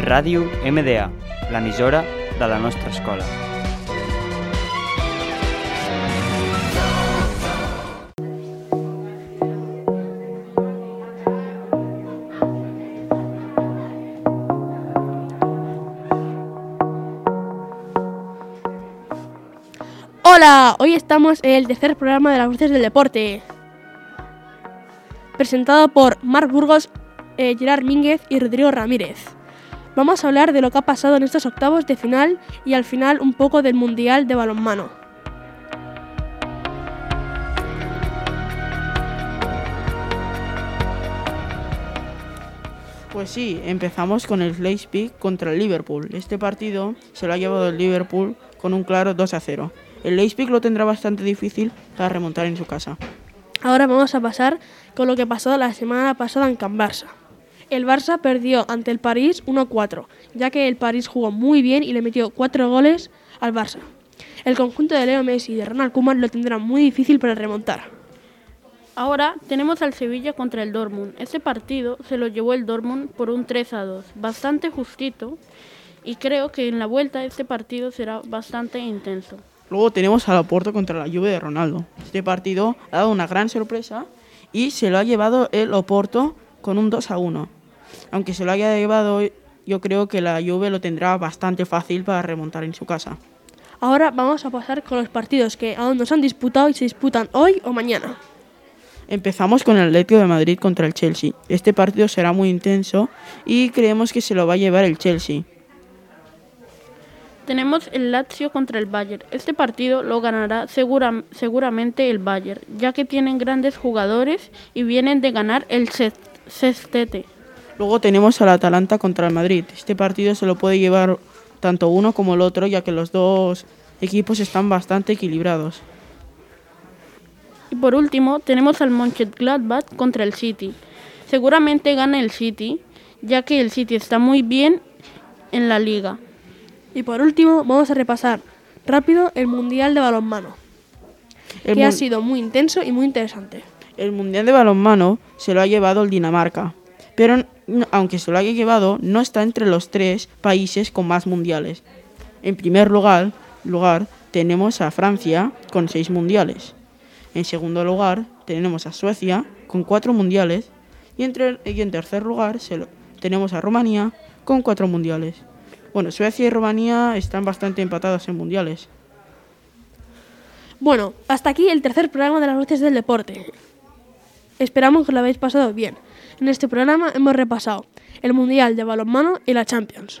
Ràdio MDA, l'emissora de la nostra escola. Hola, hoy estamos en el tercer programa de las voces del deporte. Presentado por Marc Burgos, eh, Gerard Mínguez y Rodrigo Ramírez. Vamos a hablar de lo que ha pasado en estos octavos de final y al final un poco del Mundial de Balonmano. Pues sí, empezamos con el Leipzig contra el Liverpool. Este partido se lo ha llevado el Liverpool con un claro 2 a 0. El Leipzig lo tendrá bastante difícil para remontar en su casa. Ahora vamos a pasar con lo que pasó la semana pasada en Can Barça. El Barça perdió ante el París 1-4, ya que el París jugó muy bien y le metió 4 goles al Barça. El conjunto de Leo Messi y de Ronald Koeman lo tendrá muy difícil para remontar. Ahora tenemos al Sevilla contra el Dortmund. Este partido se lo llevó el Dortmund por un 3 a 2, bastante justito, y creo que en la vuelta este partido será bastante intenso. Luego tenemos al Oporto contra la Juve de Ronaldo. Este partido ha dado una gran sorpresa y se lo ha llevado el Oporto con un 2 a 1. Aunque se lo haya llevado, yo creo que la Juve lo tendrá bastante fácil para remontar en su casa. Ahora vamos a pasar con los partidos que aún no se han disputado y se disputan hoy o mañana. Empezamos con el Atlético de Madrid contra el Chelsea. Este partido será muy intenso y creemos que se lo va a llevar el Chelsea. Tenemos el Lazio contra el Bayern. Este partido lo ganará segura, seguramente el Bayern, ya que tienen grandes jugadores y vienen de ganar el sextete. Luego tenemos al Atalanta contra el Madrid. Este partido se lo puede llevar tanto uno como el otro, ya que los dos equipos están bastante equilibrados. Y por último, tenemos al Mönchengladbach contra el City. Seguramente gana el City, ya que el City está muy bien en la liga. Y por último, vamos a repasar rápido el Mundial de Balonmano, El que ha sido muy intenso y muy interesante. El Mundial de Balonmano se lo ha llevado el Dinamarca, pero aunque se lo haya llevado, no está entre los tres países con más mundiales. En primer lugar, tenemos a Francia con seis mundiales. En segundo lugar tenemos a Suecia con cuatro mundiales. Y, entre- y en tercer lugar tenemos a Rumanía con cuatro mundiales. Bueno, Suecia y Rumanía están bastante empatados en mundiales. Bueno, hasta aquí el tercer programa de las voces del deporte. Esperamos que lo habéis pasado bien. En este programa hemos repasado el Mundial de Balonmano y la Champions.